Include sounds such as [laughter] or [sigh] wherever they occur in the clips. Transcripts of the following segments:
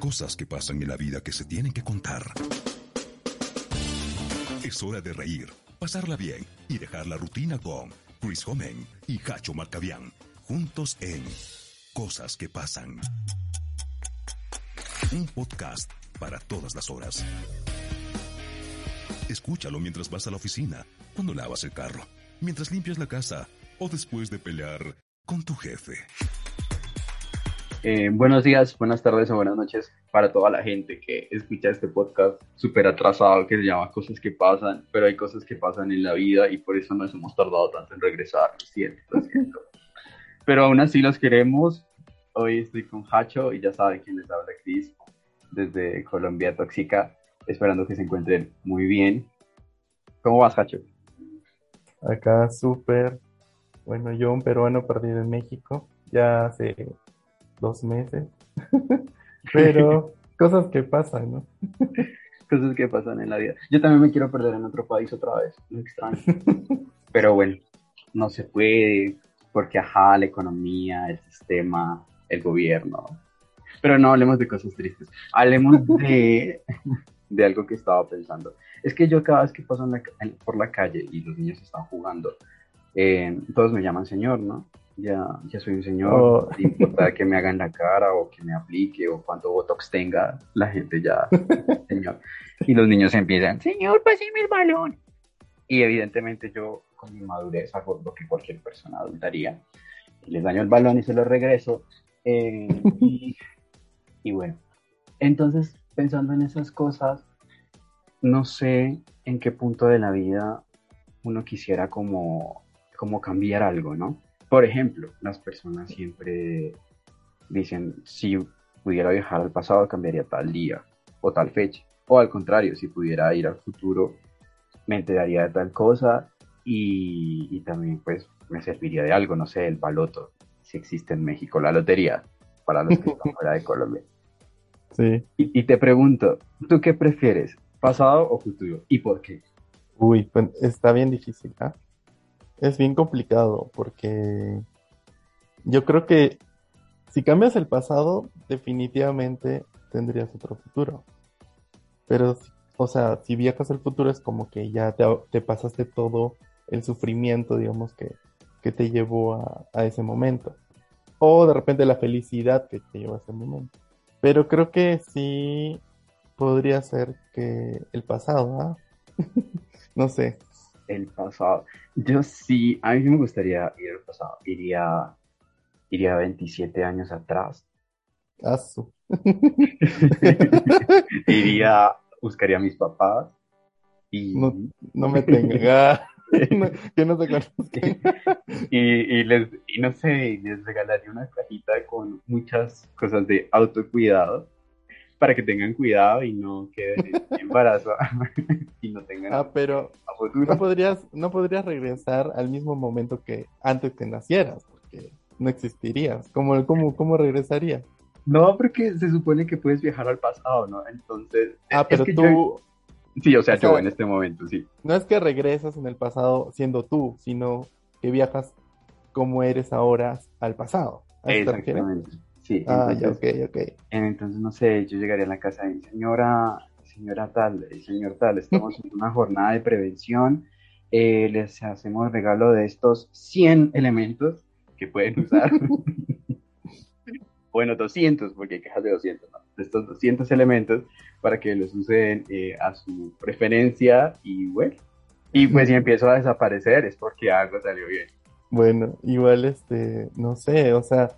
Cosas que pasan en la vida que se tienen que contar. Es hora de reír, pasarla bien y dejar la rutina con Chris Homen y Hacho Marcabián, juntos en Cosas que pasan. Un podcast para todas las horas. Escúchalo mientras vas a la oficina, cuando lavas el carro, mientras limpias la casa o después de pelear con tu jefe. Eh, buenos días, buenas tardes o buenas noches para toda la gente que escucha este podcast súper atrasado que se llama Cosas que pasan, pero hay cosas que pasan en la vida y por eso nos hemos tardado tanto en regresar, lo siento, lo siento. Pero aún así los queremos. Hoy estoy con Hacho y ya saben quién les habla, Cris, desde Colombia Tóxica, esperando que se encuentren muy bien. ¿Cómo vas, Hacho? Acá súper. Bueno, yo un peruano perdido en México, ya hace dos meses. [laughs] Pero cosas que pasan, ¿no? [laughs] cosas que pasan en la vida. Yo también me quiero perder en otro país otra vez, lo extraño. [laughs] Pero bueno, no se puede, porque ajá, la economía, el sistema, el gobierno. Pero no hablemos de cosas tristes, hablemos de, de algo que estaba pensando. Es que yo cada vez que paso por la calle y los niños están jugando, eh, todos me llaman señor, ¿no? Ya, ya soy un señor, oh. no importa que me hagan la cara o que me aplique o cuánto botox tenga, la gente ya, [laughs] señor. Y los niños empiezan, señor, páseme el balón. Y evidentemente yo con mi madurez hago lo que cualquier persona adulta haría. Les daño el balón y se lo regreso. Eh, y, [laughs] y bueno, entonces pensando en esas cosas, no sé en qué punto de la vida uno quisiera como, como cambiar algo, ¿no? Por ejemplo, las personas siempre dicen, si pudiera viajar al pasado, cambiaría tal día o tal fecha. O al contrario, si pudiera ir al futuro, me enteraría de tal cosa y, también pues me serviría de algo, no sé, el baloto, si existe en México, la lotería, para los que están [laughs] fuera de Colombia. Sí. Y, te pregunto, ¿tú qué prefieres, pasado o futuro? ¿Y por qué? Uy, pues está bien difícil, ¿ah? Es bien complicado porque yo creo que si cambias el pasado, definitivamente tendrías otro futuro. Pero, o sea, si viajas al futuro es como que ya te, pasaste todo el sufrimiento, digamos, que, que te llevó a, a, ese momento. O de repente la felicidad que te llevó a ese momento. Pero creo que sí podría ser que el pasado, ¿ah? [laughs] no sé, el pasado. Yo sí, a mí me gustaría ir al pasado. Iría, iría 27 años atrás. Asu. [laughs] iría, buscaría a mis papás. Y... No, no me tenga. [laughs] que no conozcan. y, y, les, y no sé, les regalaría una cajita con muchas cosas de autocuidado para que tengan cuidado y no queden en [laughs] embarazo [laughs] y no tengan ah pero no podrías no podrías regresar al mismo momento que antes que nacieras porque no existirías. Cómo cómo cómo regresarías no porque se supone que puedes viajar al pasado no entonces ah pero tú sí o sea, yo en este momento sí. no es que regresas en el pasado siendo tú sino que viajas como eres ahora al pasado exactamente Sí, ah, entonces, ya, ok, ok. Entonces, no sé, yo llegaría a la casa y, señora, señora tal, señor tal, estamos en una jornada de prevención, eh, les hacemos regalo de estos 100 elementos que pueden usar. [laughs] bueno, 200, porque hay quejas de 200, ¿no? De estos 200 elementos para que los usen eh, a su preferencia y bueno. Y pues si empiezo a desaparecer es porque algo salió bien. Bueno, igual este, no sé, o sea,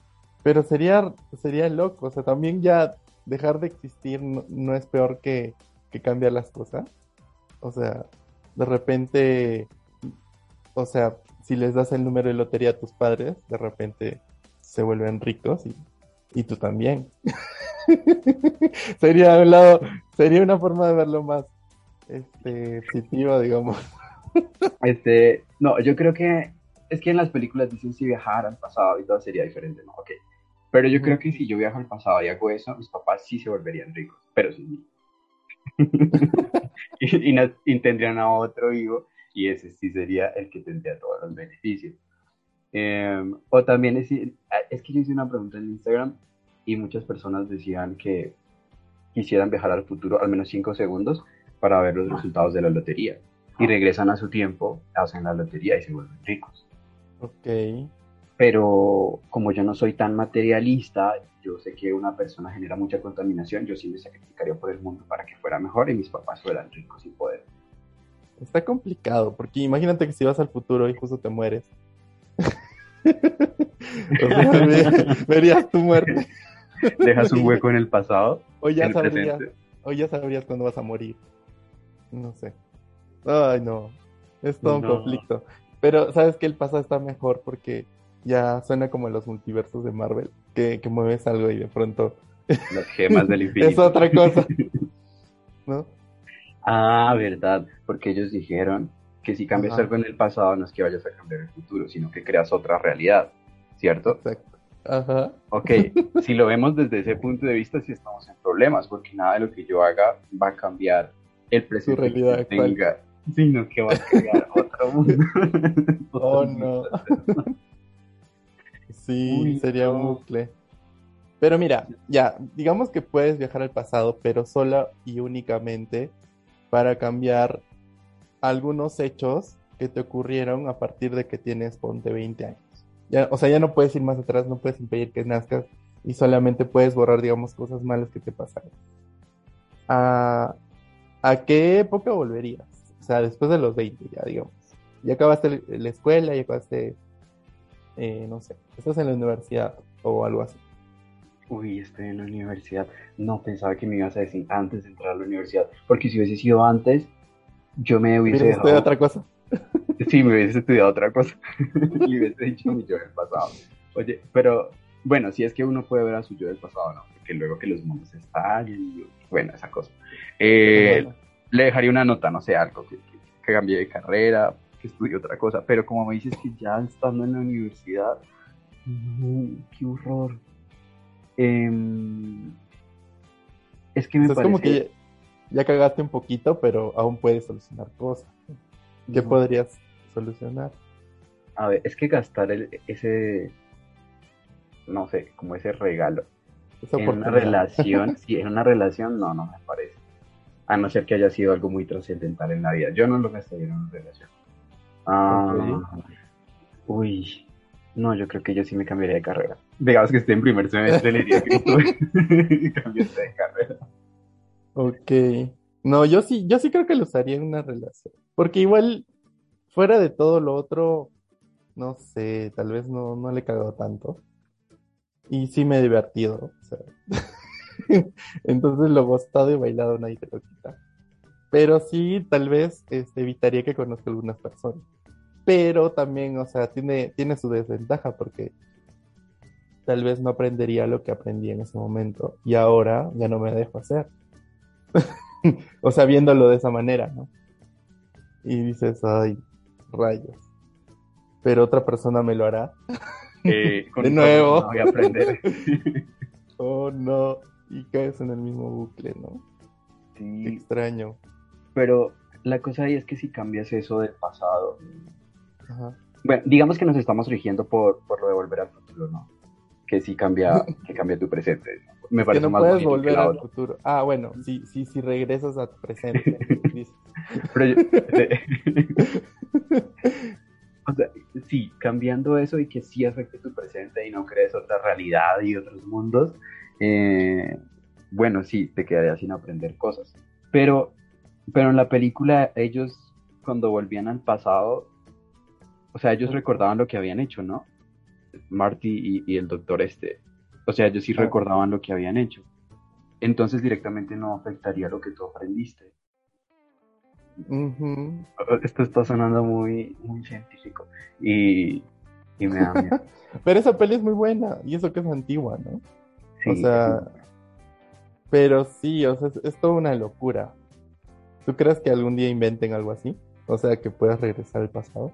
pero sería, sería loco, o sea, también ya dejar de existir no, es peor que, que cambiar las cosas. O sea, de repente, o sea, si les das el número de lotería a tus padres, de repente se vuelven ricos y, y tú también. [laughs] sería un lado, sería una forma de verlo más este positiva, digamos. Este, no, yo creo que es que en las películas dicen si viajar al pasado y todo sería diferente, ¿no? Ok. Pero yo creo que si yo viajo al pasado y hago eso, mis papás sí se volverían ricos, pero sí. [laughs] y, y, tendrían a otro hijo y ese sí sería el que tendría todos los beneficios. Em, o también es, es que yo hice una pregunta en Instagram y muchas personas decían que quisieran viajar al futuro al menos 5 segundos para ver los resultados de la lotería. Y regresan a su tiempo, hacen la lotería y se vuelven ricos. Ok. Pero como yo no soy tan materialista, yo sé que una persona genera mucha contaminación, yo sí me sacrificaría por el mundo para que fuera mejor y mis papás fueran ricos y poder. Está complicado, porque imagínate que si vas al futuro y justo te mueres. [laughs] verías, tu muerte. Dejas un hueco en el pasado. O ya sabrías, o ya sabrías cuándo vas a morir. No sé. Ay, no. Es todo un conflicto. Pero, ¿sabes que El pasado está mejor porque ya suena como los multiversos de Marvel, que, que mueves algo y de pronto... Las gemas del [laughs] infinito. es otra cosa. [laughs] ¿No? Ah, verdad, porque ellos dijeron que si cambias algo en el pasado no es que vayas a cambiar el futuro, sino que creas otra realidad, ¿cierto? Exacto. Ajá. Ok, [laughs] si lo vemos desde ese punto de vista, sí estamos en problemas, porque nada de lo que yo haga va a cambiar el presente realidad que tenga, sino que va a crear otro mundo. oh, no. Sí, sería un bucle. Pero mira, ya, digamos que puedes viajar al pasado, pero solo y únicamente para cambiar algunos hechos que te ocurrieron a partir de que tienes, ponte 20 años. Ya, o sea, ya no puedes ir más atrás, no puedes impedir que nazcas y solamente puedes borrar, digamos, cosas malas que te pasaron. ¿A, ¿A qué época volverías? O sea, después de los 20, ya, digamos. Ya acabaste la escuela, ya acabaste, eh, no sé, estás en la universidad o algo así. Uy, estoy en la universidad. No pensaba que me ibas a decir antes de entrar a la universidad, porque si hubiese sido antes, yo me hubiese dejado... estudiado otra cosa? [laughs] Sí, me hubiese estudiado otra cosa. [laughs] y hubiese dicho mi yo del pasado. Oye, pero bueno, si es que uno puede ver a su yo del pasado, ¿no? Porque luego que los mundos estallen y bueno, esa cosa. Eh, le dejaría una nota, no sé, algo que, que, cambie de carrera, que estudie otra cosa. Pero como me dices que ya estando en la universidad, qué horror. Em, es que me parece... como que ya cagaste un poquito, pero aún puedes solucionar cosas. ¿Qué podrías solucionar? A ver, es que gastar ese, no sé, como ese regalo en una relación, [laughs] sí, en una relación no, no me parece. A no ser que haya sido algo muy trascendental en la vida. Yo no lo gastaría en una relación. Ah, Uy, no, yo creo que yo sí me cambiaría de carrera. Digamos que esté en primer semestre, le diría que [laughs] y cambiaste de carrera. Ok. No, yo sí, yo sí creo que lo usaría en una relación. Porque igual, fuera de todo lo otro, no sé, tal vez no, no le he cagado tanto. Y sí me he divertido. O sea. [laughs] Entonces lo gostado y bailado nadie te lo quita. Pero sí, tal vez este, evitaría que conozca algunas personas. Pero también, o sea, tiene, tiene su desventaja porque tal vez no aprendería lo que aprendí en ese momento. Y ahora ya no me dejo hacer. [laughs] o sea, viéndolo de esa manera, ¿no? Y dices, ay, rayos. Pero otra persona me lo hará. Eh, [laughs] de nuevo. Voy a aprender. [laughs] oh, no. Y caes en el mismo bucle, ¿no? Sí. extraño. Pero la cosa ahí es que si cambias eso del pasado. Bueno, digamos que nos estamos rigiendo por, por lo de volver al futuro, ¿no? Que sí cambia, [laughs] que cambia tu presente. Me parece que no más puedes volver al futuro. Ah, bueno, si, si, si regresas a tu presente. [laughs] Pero [laughs] o sea, sí, cambiando eso y que sí afecte tu presente y no crees otra realidad y otros mundos, eh, bueno, sí, te quedarías sin aprender cosas. Pero, pero en la película ellos, cuando volvían al pasado, o sea, ellos recordaban lo que habían hecho, ¿no? Marty y, el doctor este. O sea, ellos sí recordaban lo que habían hecho. Entonces directamente no afectaría lo que tú aprendiste. Esto está sonando muy, muy científico y, y me da miedo. [laughs] Pero esa peli es muy buena y eso que es antigua, ¿no? o sea, Pero sí, o sea, es, es toda una locura. ¿Tú crees que algún día inventen algo así? O sea, que puedas regresar al pasado.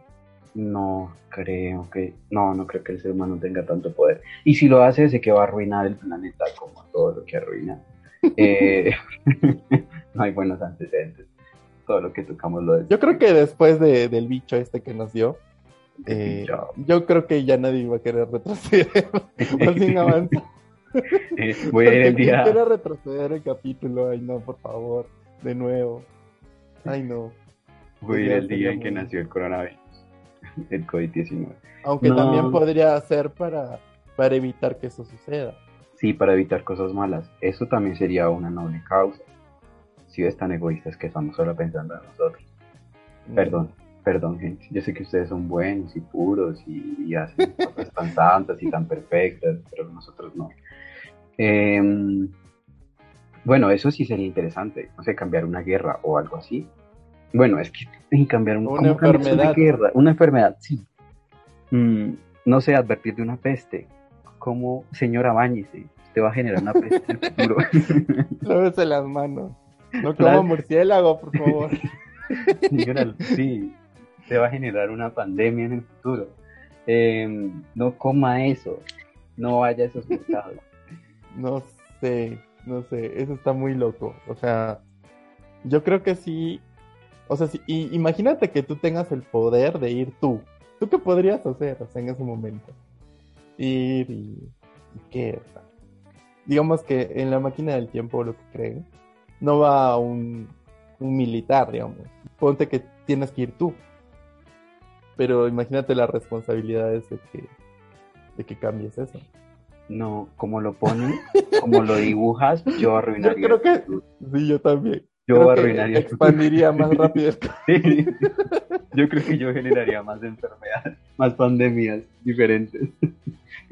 No creo que, no, no creo que el ser humano tenga tanto poder. Y si lo hace, sé que va a arruinar el planeta como todo lo que arruina. [laughs] Eh, [laughs] no hay buenos antecedentes. Todo lo que tocamos lo es. Yo creo que después de- del bicho este que nos dio, eh, Yo- creo que ya nadie va a querer retroceder. [laughs] Más bien avanza. Eh, voy a ir el día. Retroceder el capítulo. Ay, no, por favor. De nuevo. [laughs] Ay, no. Ir Ya el día en que nació el coronavirus, [laughs] el COVID-19. Aunque No. también podría ser para, para evitar que eso suceda. Sí, para evitar cosas malas. Eso también sería una noble causa. Si ves tan egoístas que estamos solo pensando en nosotros. Perdón, perdón, gente. Yo sé que ustedes son buenos y puros y, y hacen [laughs] cosas tan santas y tan perfectas, pero nosotros no. Em, bueno, eso sí sería interesante. No sé, cambiar una guerra o algo así. Bueno, es que y cambiar un- Una ¿cómo cambias una enfermedad. guerra? Una enfermedad, sí. Mm, no sé, advertir de una peste. Como, señora, bañese. Usted va a generar una peste en el futuro. [laughs] Lávese las manos. No como murciélago, por favor. [laughs] Señora, sí, se va a generar una pandemia en el futuro. Eh, no coma eso, no vaya a esos mercados. No sé, no sé, eso está muy loco. O sea, yo creo que sí. O sea, sí, y imagínate que tú tengas el poder de ir tú. ¿Tú qué podrías hacer en ese momento? Ir y, qué. Digamos que en la máquina del tiempo, lo que creen, no va un, un militar, digamos. Ponte que tienes que ir tú. Pero imagínate las responsabilidades de que, de que cambies eso. No, como lo ponen, como lo dibujas, yo arruinaría. Yo creo que-. Sí, yo también. Yo Creo que arruinaría. expandiría más rápido. [laughs] Sí. Yo creo que yo generaría más enfermedades, más pandemias diferentes.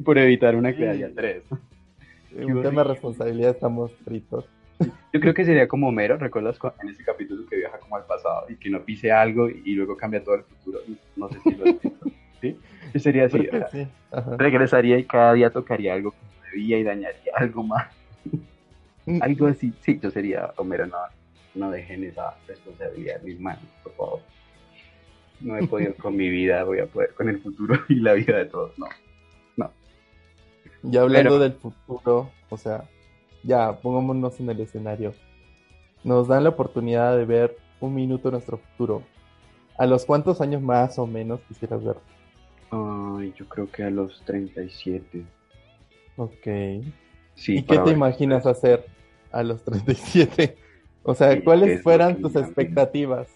Por evitar una Sí. quedaría tres. En un tema de responsabilidad estamos fritos. Yo creo que sería como Homero, ¿recuerdas cu- en ese capítulo que viaja como al pasado y que no pise algo y luego cambia todo el futuro? No sé si lo visto. ¿Sí? Yo sería así. Sí. Regresaría y cada día tocaría algo que no debía y dañaría algo más. Mm. Algo así. Sí, yo sería Homero, no, no dejen esa responsabilidad en mis manos, por favor. No he podido con mi vida, voy a poder con el futuro [laughs] y la vida de todos, no. Y hablando Pero- del futuro, o sea, ya pongámonos en el escenario. Nos dan la oportunidad de ver un minuto nuestro futuro. ¿A los cuántos años más o menos quisieras ver? Yo creo que a los 37. Ok. Sí, ¿Y qué te ver. imaginas hacer a los 37? O sea, Sí, ¿qué ¿cuáles fueran tus expectativas?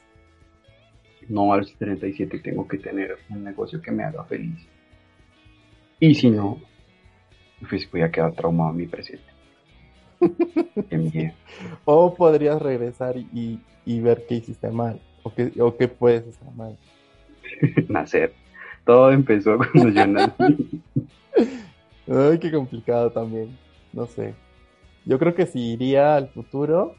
No, a los 37 tengo que tener un negocio que me haga feliz. Y si no, pues voy a quedar traumado en mi presente. [laughs] Miedo. O podrías regresar y, y ver qué hiciste mal. O qué, o qué puedes hacer mal. [laughs] Nacer. Todo empezó [laughs] cuando yo nací. Ay, qué complicado también. No sé. Yo creo que si iría al futuro,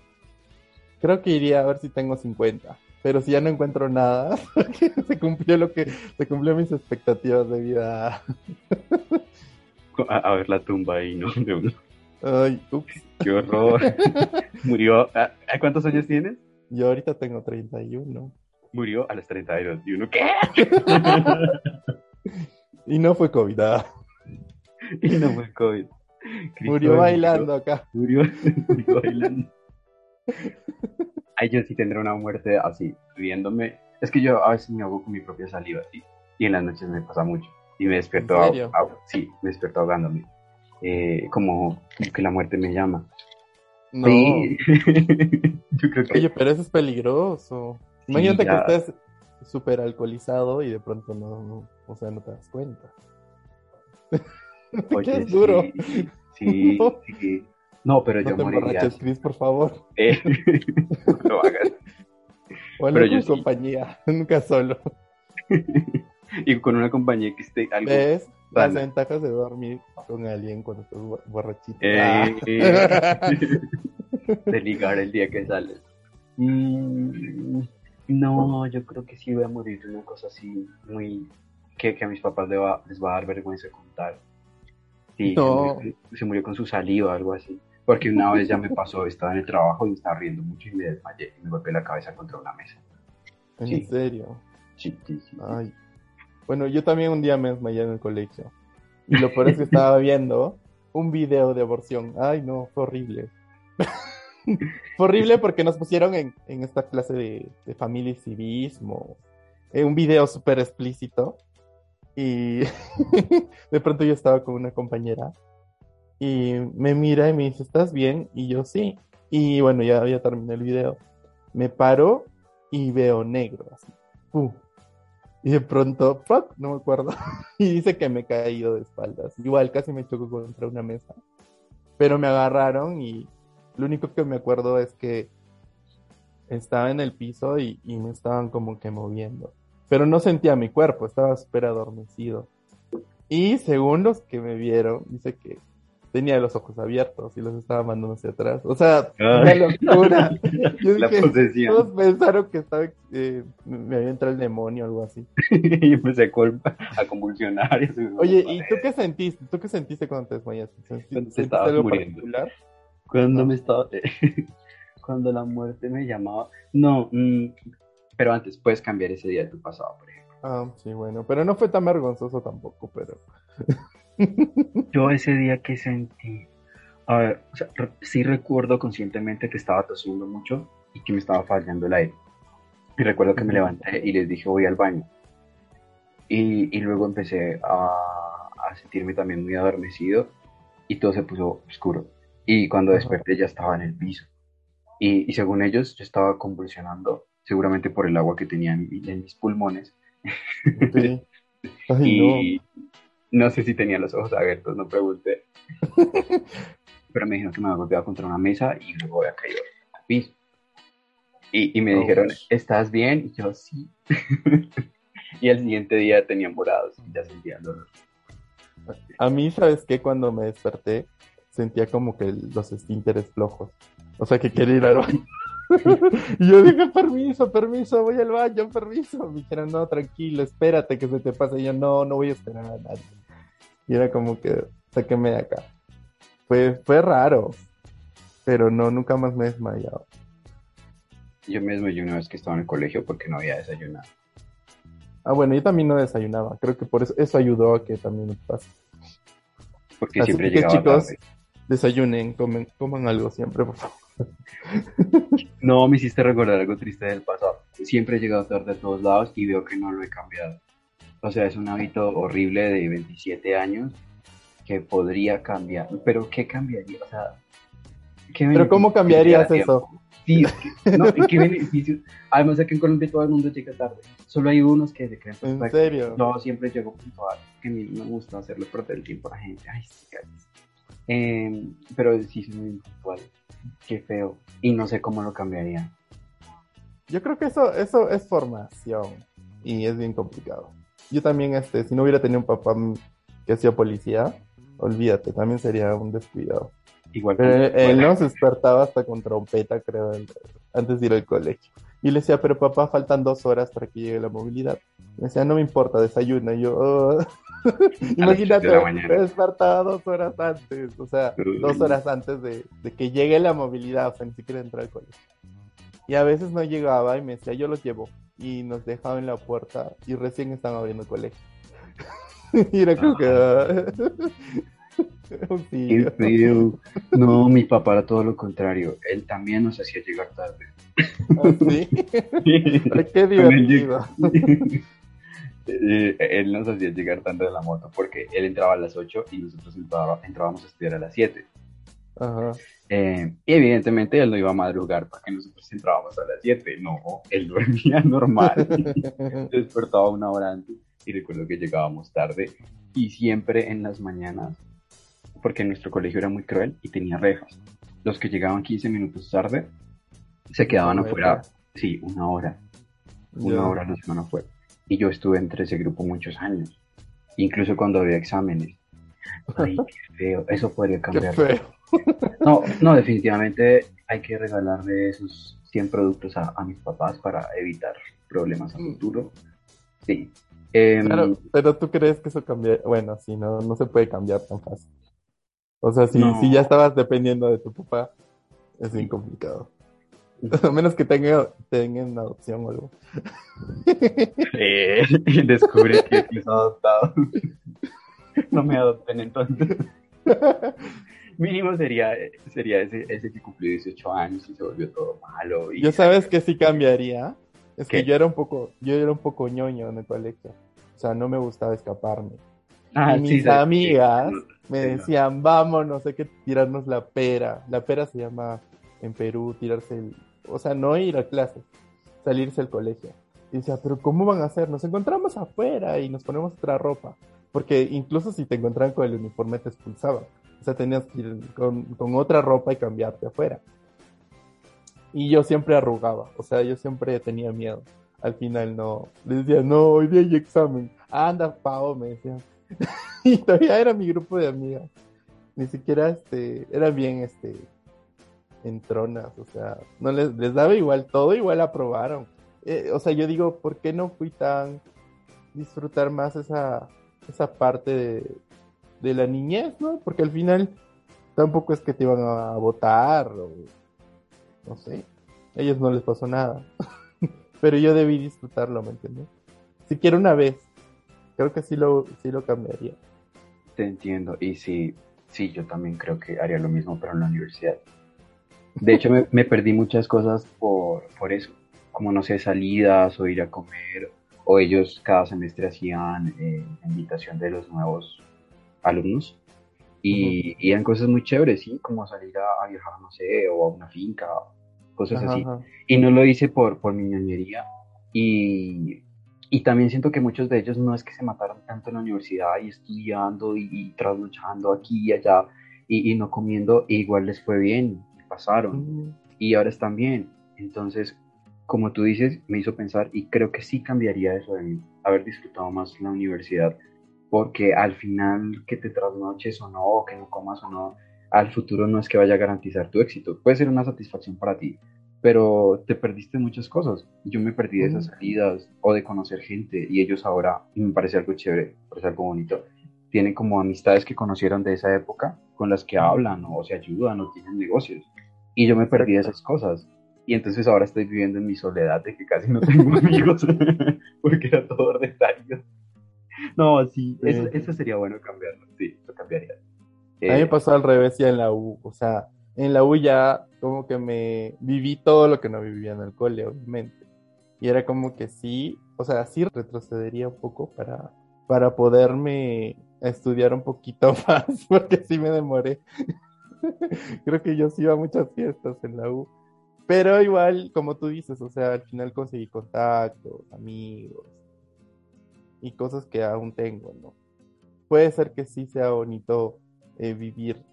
creo que iría a ver si tengo 50. Pero si ya no encuentro nada, [laughs] porque se cumplió lo que, se cumplió mis expectativas de vida. [laughs] A, a ver la tumba ahí, ¿no? De uno. Ay, ups. Qué horror. Murió. ¿A, a cuántos años tienes? Yo ahorita tengo 31. Murió a los 32. ¿Y uno qué? [laughs] Y no fue COVID. ah. [laughs] Y no fue COVID. Cristo Murió bailando acá. Murió, [laughs] murió bailando. Ay, yo sí tendré una muerte así, riéndome. Es que yo a veces me hago con mi propia saliva, ¿sí? Y en las noches me pasa mucho. Y me despierto, ahog- sí, me despierto ahogándome. Eh, como, como que la muerte me llama. No. Sí. yo creo que Oye, pero eso es peligroso. Imagínate ya. que estés súper alcoholizado y de pronto no, no- o sea, no te das cuenta. [laughs] Oye, Qué duro. Sí, sí, [laughs] No. sí. No, pero No yo te moriría. Chris, por favor. Eh, [laughs] no lo hagas. Bueno, Pero con yo sí. compañía, nunca solo. Y con una compañía que esté algo. ¿Ves? Las ventajas de dormir con alguien cuando estás bo- borrachito. Eh, Ah. de ligar el día que sales. Mm, no, yo creo que sí voy a morir de una cosa así muy que, que a mis papás le va- les va a dar vergüenza contar. Sí, No. se, murió, se murió con su saliva o algo así. Porque una vez ya me pasó, estaba en el trabajo y me estaba riendo mucho y me desmayé y me golpeé la cabeza contra una mesa. ¿En Sí. serio? Sí, sí, sí. Ay. Bueno, yo también un día me desmayé en el colegio. Y lo peor es que estaba viendo un video de aborción. Ay, no, fue horrible. Fue horrible porque nos pusieron en, en esta clase de, de familia y civismo. eh, un video súper explícito. Y [laughs] de pronto yo estaba con una compañera. Y me mira y me dice, ¿estás bien? Y yo sí. Y bueno, ya había terminado el video. Me paro y veo negro. Así. Y de pronto, ¡fuck! no me acuerdo. [laughs] y dice que me he caído de espaldas. Igual casi me choco contra una mesa. Pero me agarraron y lo único que me acuerdo es que estaba en el piso y, y me estaban como que moviendo. Pero no sentía mi cuerpo, estaba súper adormecido. Y según los que me vieron, dice que tenía los ojos abiertos y los estaba mandando hacia atrás. O sea, una Ay. locura. [laughs] Yo La dije, posesión. todos pensaron que estaba, eh, me había entrado el demonio o algo así. [laughs] y empecé a, a convulsionar. y Oye, ¿y tú qué sentiste? ¿Tú qué sentiste cuando te desmayaste? ¿Sentiste, te estabas algo muriendo. particular? Cuando me estaba... [laughs] Cuando la muerte me llamaba... No, mm, pero antes puedes cambiar ese día de tu pasado, por ejemplo. Ah, sí, bueno, pero no fue tan vergonzoso tampoco, pero... [laughs] Yo ese día que sentí... A ver, o sea, re- sí recuerdo conscientemente que estaba tosiendo mucho y que me estaba fallando el aire. Y recuerdo que me levanté y les dije voy al baño. Y, y luego empecé a, a sentirme también muy adormecido y todo se puso oscuro. Y cuando desperté ya estaba en el piso. Y, y según ellos yo estaba convulsionando, seguramente por el agua que tenía en, en mis pulmones. Sí. [laughs] Ay, y no. sé si tenía los ojos abiertos, no pregunté. [laughs] Pero me dijeron que me había golpeado contra una mesa y luego había caído al piso. Y, y me Ouch. dijeron, ¿estás bien? Y yo, sí. [laughs] y al siguiente día tenía morados y ya sentía dolor. no. A mí, ¿sabes qué? Cuando me desperté, sentía como que los esfínteres flojos. O sea, que quería ir al baño. [laughs] y yo dije, permiso, permiso, voy al baño, permiso. Me dijeron, no, tranquilo, espérate que se te pase. Y yo, no, no voy a esperar a nadie. Y era como que, sáqueme de acá. Fue, fue raro, pero no, nunca más me he desmayado. Yo me desmayé una vez que estaba en el colegio porque no había desayunado. Ah, bueno, yo también no desayunaba. Creo que por eso, eso ayudó a que también me pase. Porque Así siempre que, llegaba chicos, tarde. Desayunen, comen, coman algo siempre, por favor. No, me hiciste recordar algo triste del pasado. Siempre he llegado tarde a todos lados y veo que no lo he cambiado. O sea, es un hábito horrible de 27 años que podría cambiar. Pero ¿qué cambiaría? O sea, ¿qué Pero ¿cómo cambiarías eso? Sí, es que, no, ¿y qué beneficios? Además, aquí en Colombia todo el mundo llega tarde. Solo hay unos que se creen ¿En perfectos. serio? Yo siempre llego puntual, que a mí no me gusta hacerle perder el tiempo a la gente. Ay, sí. Eh, pero sí, muy puntual. Qué feo. Y no sé cómo lo cambiaría. Yo creo que eso, eso es formación y es bien complicado. Yo también, este, si no hubiera tenido un papá que hacía policía, olvídate, también sería un descuidado. Igual Pero él, él no se despertaba hasta con trompeta, creo, antes de ir al colegio. Y le decía, pero papá, faltan dos horas para que llegue la movilidad. Me decía, no me importa, desayuna. Y yo, "Oh". [laughs] imagínate, de despertaba dos horas antes, o sea, dos horas antes de, de que llegue la movilidad, o sea, ni siquiera entrar al colegio. Y a veces no llegaba y me decía, yo los llevo. Y nos dejaba en la puerta y recién estaban abriendo el colegio. [laughs] y era como que... [laughs] feo. No, mi papá era todo lo contrario. Él también nos hacía llegar tarde. Ah, ¿Sí? Ay, qué divertido. Eh, él nos hacía llegar tarde de la moto porque él entraba a las 8 y nosotros entraba- entrábamos a estudiar a las 7. Ajá. Eh, y evidentemente él no iba a madrugar porque nosotros entrábamos a las 7. No, él dormía [laughs] normal. [laughs] Despertaba una hora antes y recuerdo que llegábamos tarde y siempre en las mañanas, porque nuestro colegio era muy cruel y tenía rejas. Los que llegaban 15 minutos tarde se quedaban afuera, sí, una hora, una Ya. hora nos iban afuera. Y yo estuve entre ese grupo muchos años, incluso cuando había exámenes. Ay, qué feo, eso podría Qué cambiar. feo. No, no, definitivamente hay que regalarle esos 100 productos a, a mis papás para evitar problemas a Mm. futuro. Sí. Em, Claro, pero tú crees que eso cambia. Bueno, sí, no, no se puede cambiar tan fácil. O sea, si, No. si ya estabas dependiendo de tu papá, es bien complicado. [laughs] A menos que tenga, tengan una adopción o algo. Eh, descubre que es adoptado. No me adopten entonces. Mínimo sería, sería ese, ese que cumplió 18 años y se volvió todo malo. Y Yo sabes que sí cambiaría. Es ¿Qué? que yo era un poco, yo era un poco ñoño en el colegio. O sea, no me gustaba escaparme. Ah, y mis que- amigas me sí, decían, vamos, no sé qué, tirarnos la pera. La pera se llama en Perú tirarse el, o sea, no ir a clases, salirse al colegio. Y decía, pero ¿cómo van a hacer? Nos encontramos afuera y nos ponemos otra ropa. Porque incluso si te encontraban con el uniforme te expulsaban. O sea, tenías que ir con, con otra ropa y cambiarte afuera. Y yo siempre arrugaba, o sea, yo siempre tenía miedo. Al final no, les decía, no, hoy día hay examen. Anda, Pao, me decían. [laughs] y todavía era mi grupo de amigas. Ni siquiera este, eran bien este, entronas, o sea, no les, les daba igual, todo igual aprobaron. Eh, o sea, yo digo, ¿por qué no fui tan disfrutar más esa, esa parte de, de la niñez, ¿no? Porque al final tampoco es que te iban a votar o no sé, a ellos no les pasó nada. [laughs] Pero yo debí disfrutarlo, ¿me entiendes? Siquiera una vez. Creo que sí lo, sí lo cambiaría. Te entiendo. Y sí, sí, yo también creo que haría lo mismo, pero en la universidad. De hecho, me, me perdí muchas cosas por, por eso. Como, no sé, salidas o ir a comer. O ellos cada semestre hacían eh, invitación de los nuevos alumnos. Y, y eran cosas muy chéveres, ¿sí? Como salir a, a viajar, no sé, o a una finca, cosas Ajá, así. ajá. Y no lo hice por, por mi ñoñería. Y, y también siento que muchos de ellos no es que se mataron tanto en la universidad y estudiando y, y trasnochando aquí y allá y, y no comiendo, e igual les fue bien, pasaron y ahora están bien. Entonces, como tú dices, me hizo pensar y creo que sí cambiaría eso de mí, haber disfrutado más la universidad, porque al final que te trasnoches o no, que no comas o no, al futuro no es que vaya a garantizar tu éxito. Puede ser una satisfacción para ti, pero te perdiste muchas cosas. Yo me perdí de esas salidas o de conocer gente y ellos ahora, y me parece algo chévere, me parece algo bonito, tienen como amistades que conocieron de esa época con las que hablan o se ayudan o tienen negocios. Y yo me perdí de esas cosas. Y entonces ahora estoy viviendo en mi soledad de que casi no tengo [laughs] amigos [laughs] porque era todo ordinario. No, sí, eso, eso sería bueno cambiarlo. Sí, lo cambiaría. A mí me Eh, pasó al revés ya en la U. O sea, en la U ya como que me viví todo lo que no vivía en el cole, obviamente. Y era como que sí, o sea, sí retrocedería un poco para, para poderme estudiar un poquito [laughs] más, porque sí me demoré. [laughs] Creo que yo sí iba a muchas fiestas en la U. Pero igual, como tú dices, o sea, al final conseguí contactos, amigos y cosas que aún tengo, ¿no? Puede ser que sí sea bonito eh, vivir,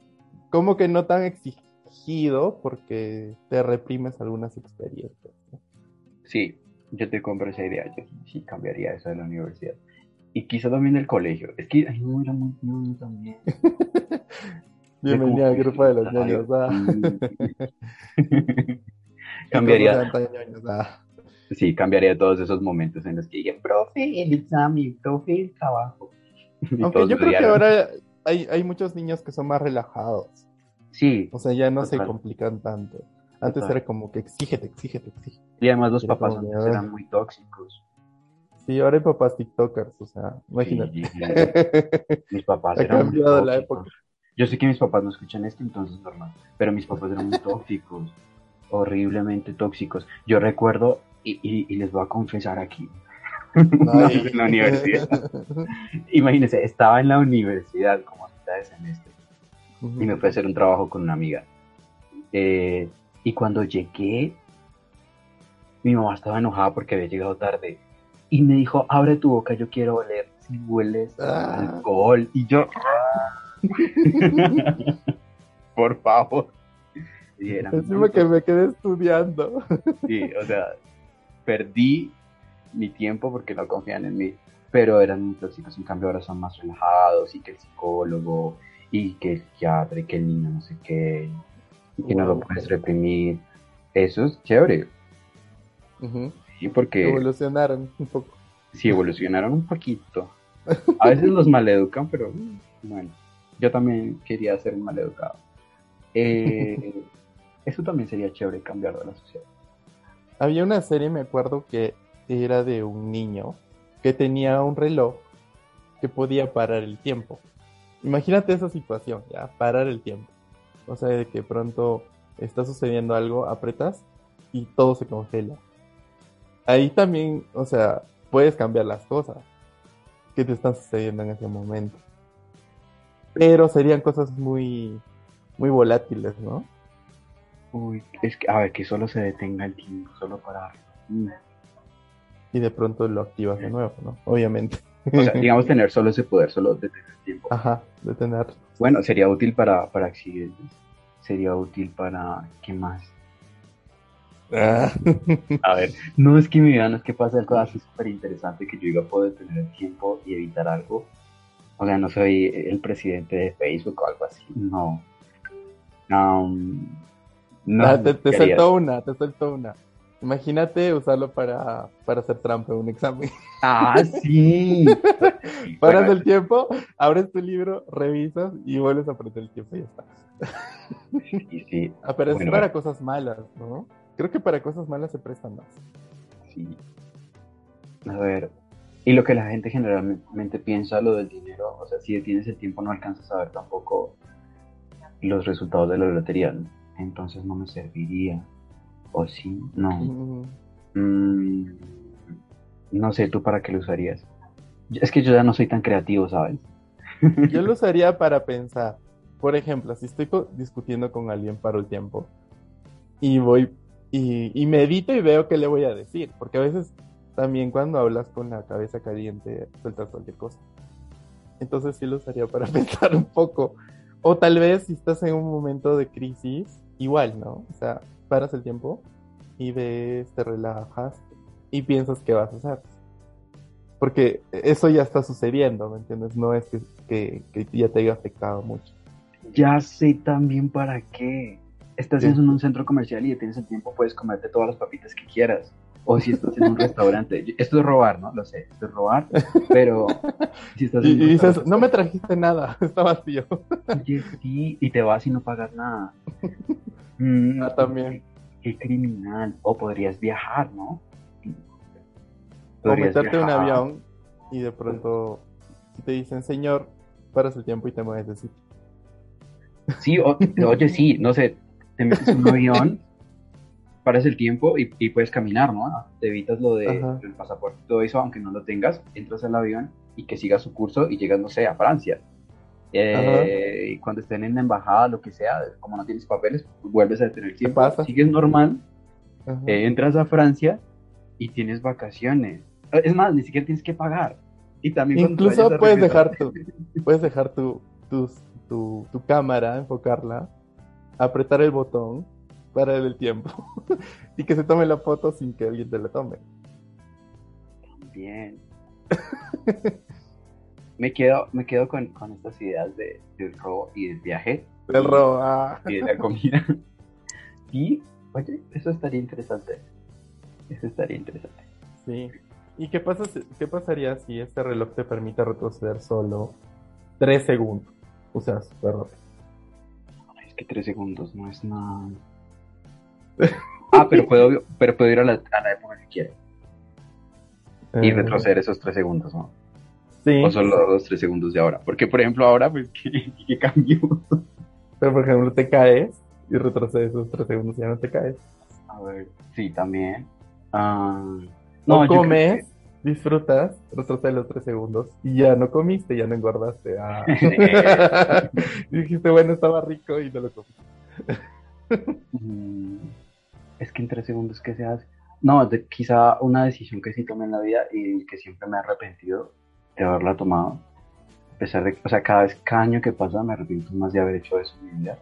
como que no tan exigido, porque te reprimes algunas experiencias. sí, yo te compro esa idea. Yo sí cambiaría eso de la universidad. Y quizá también del colegio. Es que, ay, no, era muy ñoño también. [laughs] Bienvenida al grupo de los ah. [laughs] cambiaría, sí, cambiaría todos esos momentos en los que dije, profe, el examen, profe, el trabajo. [laughs] Y Aunque yo creo que ahora hay, hay muchos niños que son más relajados. Sí, O sea, ya no se complican tanto. Antes Total. era como que exígete, exígete, exígete. y además los papás eran muy tóxicos. Sí, ahora hay papás TikTokers, o sea, imagínate. Sí, [laughs] mis papás Ha eran muy cambiado la época. Yo sé que mis papás no escuchan esto, entonces es normal. Pero mis papás eran muy tóxicos, horriblemente tóxicos. Yo recuerdo, y, y- y les voy a confesar aquí, [laughs] vez en la universidad. Imagínense, estaba en la universidad como a mitad de semestre y me fui a hacer un trabajo con una amiga. Eh, y cuando llegué, mi mamá estaba enojada porque había llegado tarde y me dijo, abre tu boca, yo quiero oler si hueles Ah. alcohol. Y yo, [laughs] por favor. Y era muy que me quedé estudiando. Sí, o sea, perdí mi tiempo porque no confían en mí, pero eran muy tóxicos, en cambio ahora son más relajados y que el psicólogo y que el psiquiatra y que el niño no sé qué y que no lo puedes reprimir. Eso es chévere, Ujú. Sí, porque Evolucionaron un poco. sí evolucionaron un poquito. A veces los maleducan, pero mm, bueno. yo también quería ser un maleducado. Eh, eso también sería chévere cambiar de la sociedad. Había una serie, me acuerdo, que era de un niño que tenía un reloj que podía parar el tiempo. Imagínate esa situación, ya, parar el tiempo. O sea, de que pronto está sucediendo algo, apretas y todo se congela. Ahí también, o sea, puedes cambiar las cosas que te están sucediendo en ese momento. Pero serían cosas muy, muy volátiles, ¿no? Uy, es que, a ver, que solo se detenga el tiempo, solo para... Y de pronto lo activas de nuevo, ¿no? Obviamente. O sea, digamos [laughs] tener solo ese poder, solo detener el tiempo. Ajá, detener. Bueno, sería útil para, para accidentes. Sería útil para... ¿Qué más? Ah. A ver, no es que mi vida no es que pase algo así súper interesante que yo diga puedo detener el tiempo y evitar algo. O sea, no soy el presidente de Facebook o algo así. No. Um, no. Ah, te, te suelto una, te suelto una. Imagínate usarlo para, para hacer trampa en un examen. Ah, sí. [laughs] Paras Bueno, el tiempo, abres tu libro, revisas y vuelves a aprender el tiempo y ya está. sí, sí, Ah, pero es Bueno, para bueno. cosas malas, ¿no? Creo que para cosas malas se prestan más. sí. A ver. Y lo que la gente generalmente piensa, lo del dinero, o sea, si detienes el tiempo no alcanzas a ver tampoco los resultados de la lotería, ¿no? entonces no me serviría. ¿O sí? No. Mm, Mm, no sé, ¿tú para qué lo usarías? Es que yo ya no soy tan creativo, ¿sabes? [laughs] Yo lo usaría para pensar. Por ejemplo, si estoy discutiendo con alguien para el tiempo y voy y, y medito y veo qué le voy a decir, porque a veces también cuando hablas con la cabeza caliente sueltas cualquier cosa. Entonces sí lo usaría para [laughs] pensar un poco. O tal vez si estás en un momento de crisis, igual, ¿no? O sea, paras el tiempo y ves, te relajas y piensas qué vas a hacer. Porque eso ya está sucediendo, ¿me entiendes? No es que, que, que ya te haya afectado mucho. Ya sé también para qué. Estás ¿Qué? en un centro comercial y tienes el tiempo, puedes comerte todas las papitas que quieras. O si estás en un [laughs] restaurante. Esto es robar, ¿no? Lo sé, esto es robar. Pero [laughs] si estás Y, en un y dices, no me trajiste nada, [laughs] está vacío. Oye, sí, y te vas y no pagas nada. Mm, Ah, también. Qué criminal. O podrías viajar, ¿no? O Podrías meterte en un avión y de pronto te dicen, señor, paras el tiempo y te mueves de sitio. Sí, o- oye, sí, no sé, te metes en un [laughs] avión, paras el tiempo y, y puedes caminar, ¿no? Te evitas lo de Ajá. el pasaporte y todo eso, aunque no lo tengas, entras al avión y que siga su curso y llegas, no sé, a Francia. Eh, y cuando estén en la embajada, lo que sea, como no tienes papeles, vuelves a detener el tiempo, pasa? sigues normal, eh, entras a Francia y tienes vacaciones. Es más, ni siquiera tienes que pagar. Y también Incluso puedes dejar tu, puedes dejar tu, tu, tu cámara, enfocarla, apretar el botón, parar el tiempo [laughs] y que se tome la foto sin que alguien te la tome. Bien. [laughs] me quedo, me quedo con, con estas ideas de, del robo y del viaje El robo. ah. y de la comida. [laughs] y, oye, eso estaría interesante. Eso estaría interesante. Sí. ¿Y qué, pasa qué pasaría si este reloj te permite retroceder solo 3 segundos? O sea, súper rápido. Que tres segundos no es nada. Ah, pero puedo, pero puedo ir a la, a la época que quiera y Eh, retroceder esos tres segundos, ¿no? Sí, O solo los tres segundos de ahora. Porque, por ejemplo, ahora, pues, ¿qué, qué cambio? pero por ejemplo te caes y retrocedes esos 3 segundos y ya no te caes. A ver, sí, también. Ah, No, comes, disfrutas, retrocedes los 3 segundos y ya no comiste, ya no engordaste. Ah. y [laughs] [laughs] dijiste, bueno, estaba rico y no lo comiste. Mm, Es que en tres segundos, ¿qué se hace? No, de- quizá una decisión que sí tomé en la vida y que siempre me he arrepentido de haberla tomado. A pesar de que, o sea, cada vez, cada año que pasa me arrepiento más de haber hecho eso en mi vida.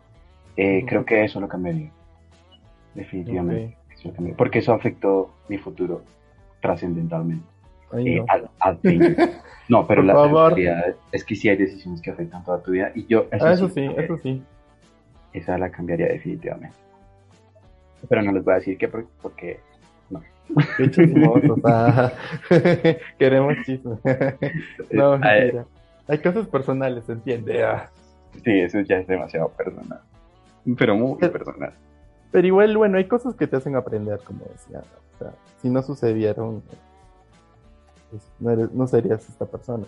Eh. Creo que eso lo cambiaría. Definitivamente. Eso lo cambiaría, Porque eso afectó mi futuro trascendentalmente. Ay, no. [laughs] No, pero Por la, favor. realidad es que sí hay decisiones que afectan toda tu vida y yo Ah, eso sí, creo que eso sí. esa la cambiaría definitivamente. Pero no les voy a decir que por- porque no. Qué chismosos, [laughs] ah. Queremos chisme. no, Eh, mentira. Hay cosas personales, se entiende. ah. Sí, eso ya es demasiado personal. Pero muy Pero- personal. Pero igual, bueno, hay cosas que te hacen aprender, como decía. O sea, si no sucedieron, pues no, eres- no serías esta persona.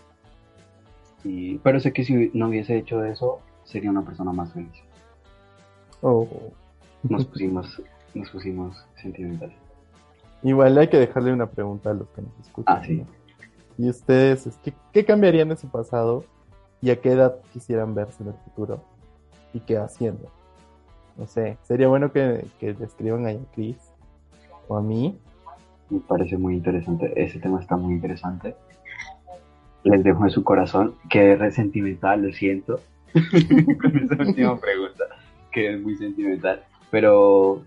Sí, pero sé que si no hubiese hecho eso, sería una persona más feliz. O Nos [laughs] pusimos, nos pusimos sentimentales. igual hay que dejarle una pregunta a los que nos escuchan. Ah, sí. ¿no? Y ustedes, es que, ¿qué cambiarían de su pasado y a qué edad quisieran verse en el futuro? ¿Y qué haciendo? No sé, sería bueno que, que le escriban a Chris o a mí. Me parece muy interesante. Ese tema está muy interesante. Les dejo en su corazón. Que es sentimental, lo siento. [laughs] Con esa última pregunta. Que es muy sentimental. Pero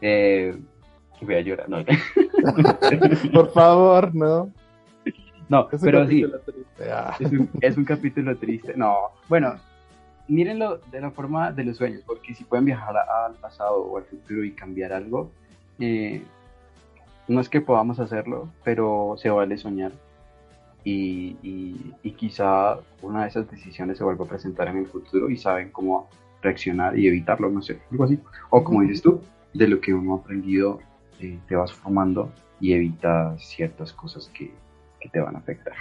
eh, voy a llorar. No, [laughs] Por favor, ¿no? no Es pero sí. Ah. Es un, es un capítulo triste. No, bueno, mírenlo de la forma de los sueños, porque si pueden viajar al pasado o al futuro y cambiar algo, eh, no es que podamos hacerlo, pero se vale soñar. Y, y- y quizá una de esas decisiones se vuelva a presentar en el futuro y saben cómo reaccionar y evitarlo, no sé, algo así. O como dices tú, de lo que uno ha aprendido, eh, te vas formando y evitas ciertas cosas que, que te van a afectar.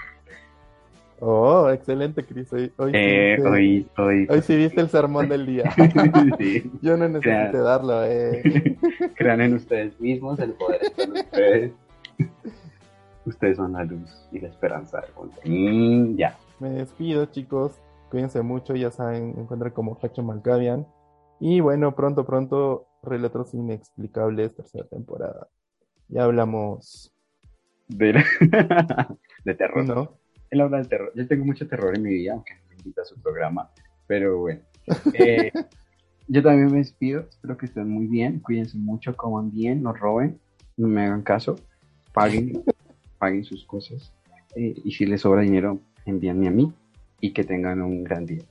Oh, excelente, Chris. Hoy, hoy, sí Eh, viste- hoy, hoy, hoy sí viste el sermón [laughs] del día. sí. [laughs] Yo no necesité darlo, eh. [laughs] Crean en ustedes mismos, el poder está en ustedes. Ustedes son la luz y la esperanza del mundo. Mm, ya. Me despido, chicos. Cuídense mucho, ya saben, encuentran como Hacho Malkavian. Y bueno, pronto, pronto, Relatos Inexplicables, tercera temporada. Ya hablamos, De, la- [laughs] de terror. ¿no? Él habla de terror. Yo tengo mucho terror en mi vida, aunque no me invita a su programa. Pero bueno. Eh, [laughs] yo también me despido. Espero que estén muy bien. Cuídense mucho, coman bien, no roben, no me hagan caso. Paguen, [laughs] paguen sus cosas. Eh, y si les sobra dinero, envíenme a mí. Y que tengan un gran día.